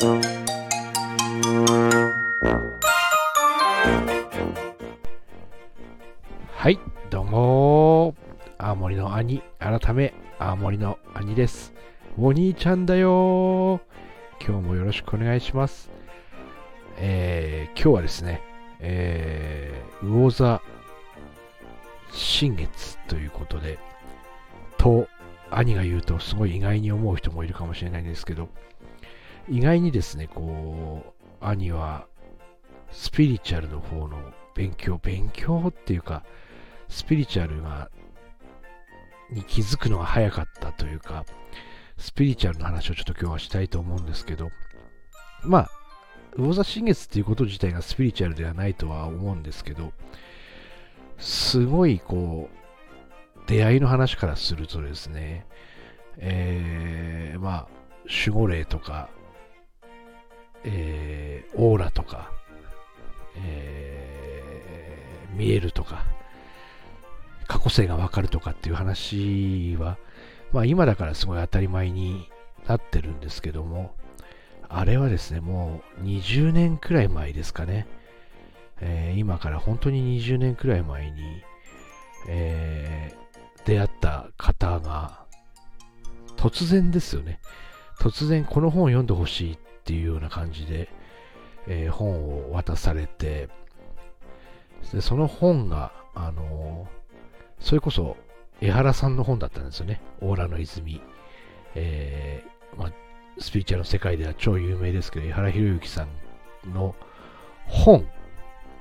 はい、どうも青森の兄、改め、青森の兄です。お兄ちゃんだよ今日もよろしくお願いします。えー、今日はですね、えー、魚座新月ということで、と、兄が言うとすごい意外に思う人もいるかもしれないんですけど、意外にですね、こう、兄はスピリチュアルの方の勉強、勉強っていうか、スピリチュアルが、に気づくのが早かったというか、スピリチュアルの話をちょっと今日はしたいと思うんですけど、まあ、魚座新月っていうこと自体がスピリチュアルではないとは思うんですけど、すごいこう、出会いの話からするとですね、えー、まあ、守護霊とか、えー、オーラとか、えー、見えるとか、過去性がわかるとかっていう話は、まあ今だからすごい当たり前になってるんですけども、あれはですね、もう20年くらい前ですかね。えー今から本当に20年くらい前に、えー出会った方が、突然ですよね。突然この本を読んでほしいってっていうような感じで、えー本を渡されて、でその本が、あのーそれこそ江原さんの本だったんですよね。オーラの泉。えーまあ、スピリチュアルの世界では超有名ですけど、江原博之さんの本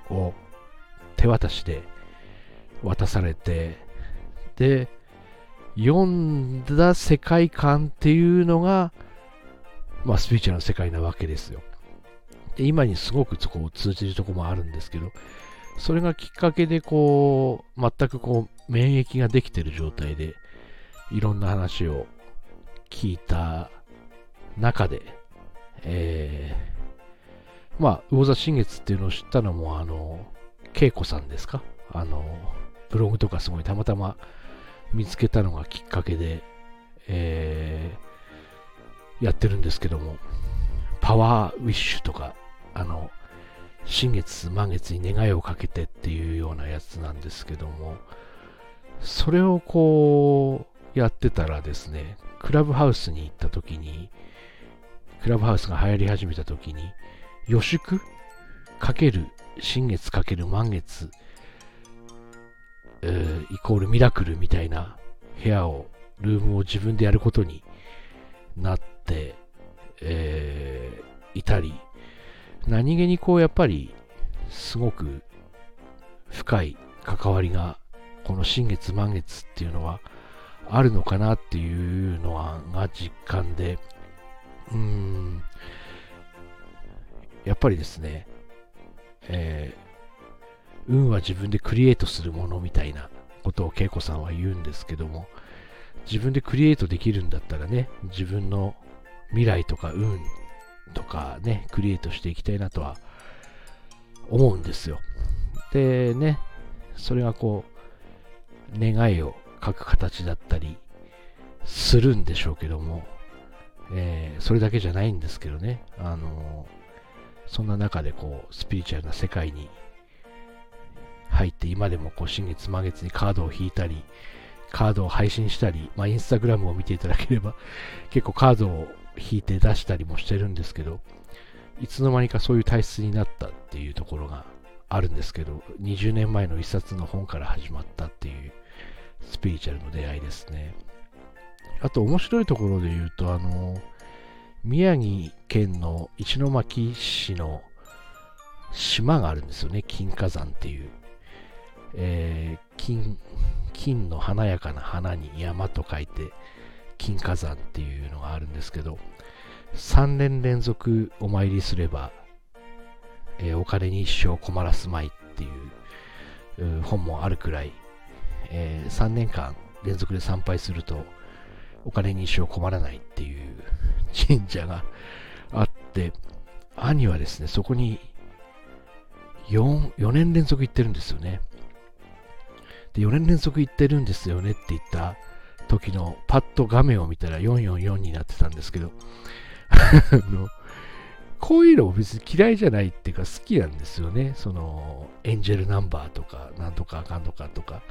を手渡しで渡されて、で、読んだ世界観っていうのが、まあ、スピリチュアルの世界なわけですよ。で今にすごくこを通じるとこもあるんですけど、それがきっかけでこう、全くこう、免疫ができてる状態で、いろんな話を聞いた中で、えー、まあ、魚座新月っていうのを知ったのも、あの、恵子さんですか？あの、ブログとかすごいたまたま見つけたのがきっかけで、えー、やってるんですけども、パワーウィッシュとか、あの、新月満月に願いをかけてっていうようなやつなんですけども、それをこうやってたらですね、クラブハウスに行った時に、クラブハウスが流行り始めた時に、予祝かける新月かける満月、えーイコールミラクルみたいな部屋を、ルームを自分でやることになって、えーいたり、何気にこうやっぱりすごく深い関わりがこの新月満月っていうのはあるのかなっていうのはが実感で。うーん。やっぱりですね、えー運は自分でクリエイトするものみたいなことを恵子さんは言うんですけども自分でクリエイトできるんだったらね自分の未来とか運とかね、クリエイトしていきたいなとは思うんですよ。でね、それがこう、願いを書く形だったりするんでしょうけども、えーそれだけじゃないんですけどね、あのそんな中でこう、スピリチュアルな世界に入って、今でもこう、新月満月にカードを引いたり、カードを配信したり、まあ、インスタグラムを見ていただければ、結構カードを引いて出したりもしてるんですけど、いつの間にかそういう体質になったっていうところがあるんですけど、20年前の一冊の本から始まったっていうスピリチュアルの出会いですね。あと面白いところで言うと、あの、宮城県の石巻市の島があるんですよね、金華山っていう。えー金、金の華やかな花に山と書いて、金華山っていうのがあるんですけど、3年連続お参りすれば、えーお金に一生困らすまいっていうう本もあるくらい、え3年間連続で参拝すると、お金に一生困らないっていう神社があって、兄はですね、そこに 4, 4年連続行ってるんですよね。で、4年連続行ってるんですよねって言った時のパッと画面を見たら444になってたんですけど、こういうのも別に嫌いじゃないっていうか好きなんですよね。その、エンジェルナンバーとか、なんとかあかんとかとか。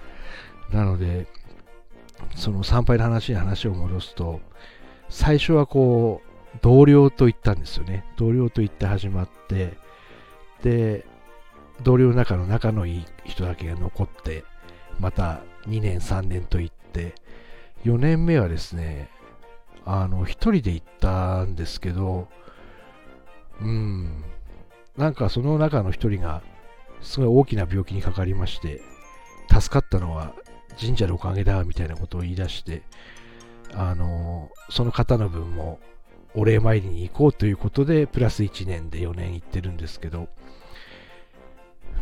なので、その参拝の話に話を戻すと、最初はこう、同僚と言ったんですよね。同僚と言って始まって、で、同僚の中の仲のいい人だけが残って、また2年、3年と行って、4年目はですね、あの、一人で行ったんですけど、うん、なんかその中の一人が、すごい大きな病気にかかりまして、助かったのは神社のおかげだ、みたいなことを言い出して、あの、その方の分もお礼参りに行こうということで、プラス1年で4年行ってるんですけど、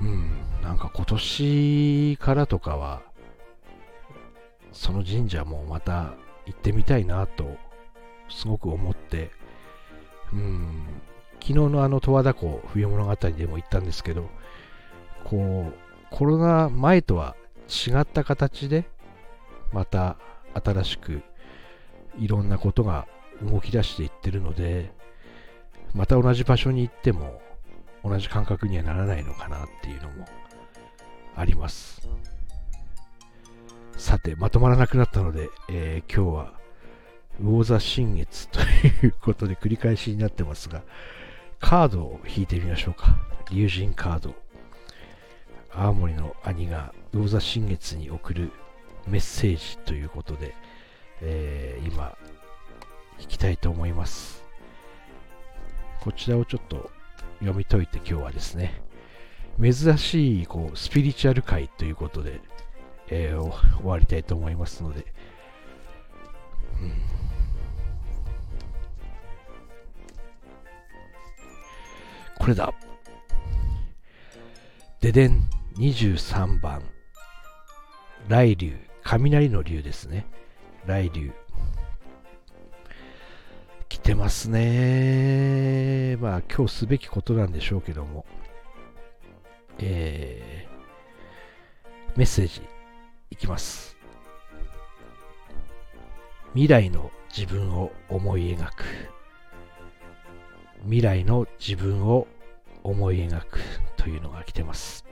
うん、なんか今年からとかは、その神社もまた行ってみたいなと、すごく思って、うん、昨日のあの十和田湖冬物語でも言ったんですけど、こう、コロナ前とは違った形で、また新しくいろんなことが動き出していってるので、また同じ場所に行っても同じ感覚にはならないのかなっていうのもあります。さて、まとまらなくなったので、えー、今日は魚座新月ということで繰り返しになってますが、カードを引いてみましょうか。竜神カード。青森の兄が魚座新月に送るメッセージということで、えー、今、引きたいと思います。こちらをちょっと読み解いて今日はですね、珍しいこうスピリチュアル界ということで、えー、終わりたいと思いますので、うん、これだ。ででん23番。雷竜雷の竜ですね。雷竜来てますね。まあ今日すべきことなんでしょうけども。えー、メッセージ。いきます。未来の自分を思い描く。未来の自分を思い描くというのが来てます。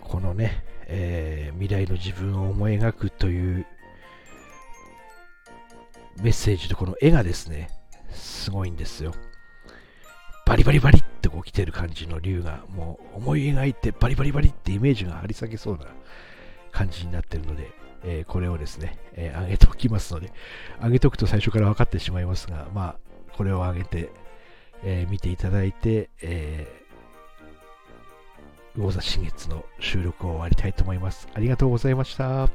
このね、えー、未来の自分を思い描くというメッセージとこの絵がですね、すごいんですよ。バリバリバリってこう来てる感じの竜が、もう思い描いてバリバリバリってイメージが張り裂けそうな感じになってるので、えー、これをですね、えー、上げておきますので、上げておくと最初から分かってしまいますが、まあ、これを上げて、えー、見ていただいて、えー、魚座新月の収録を終わりたいと思います。ありがとうございました。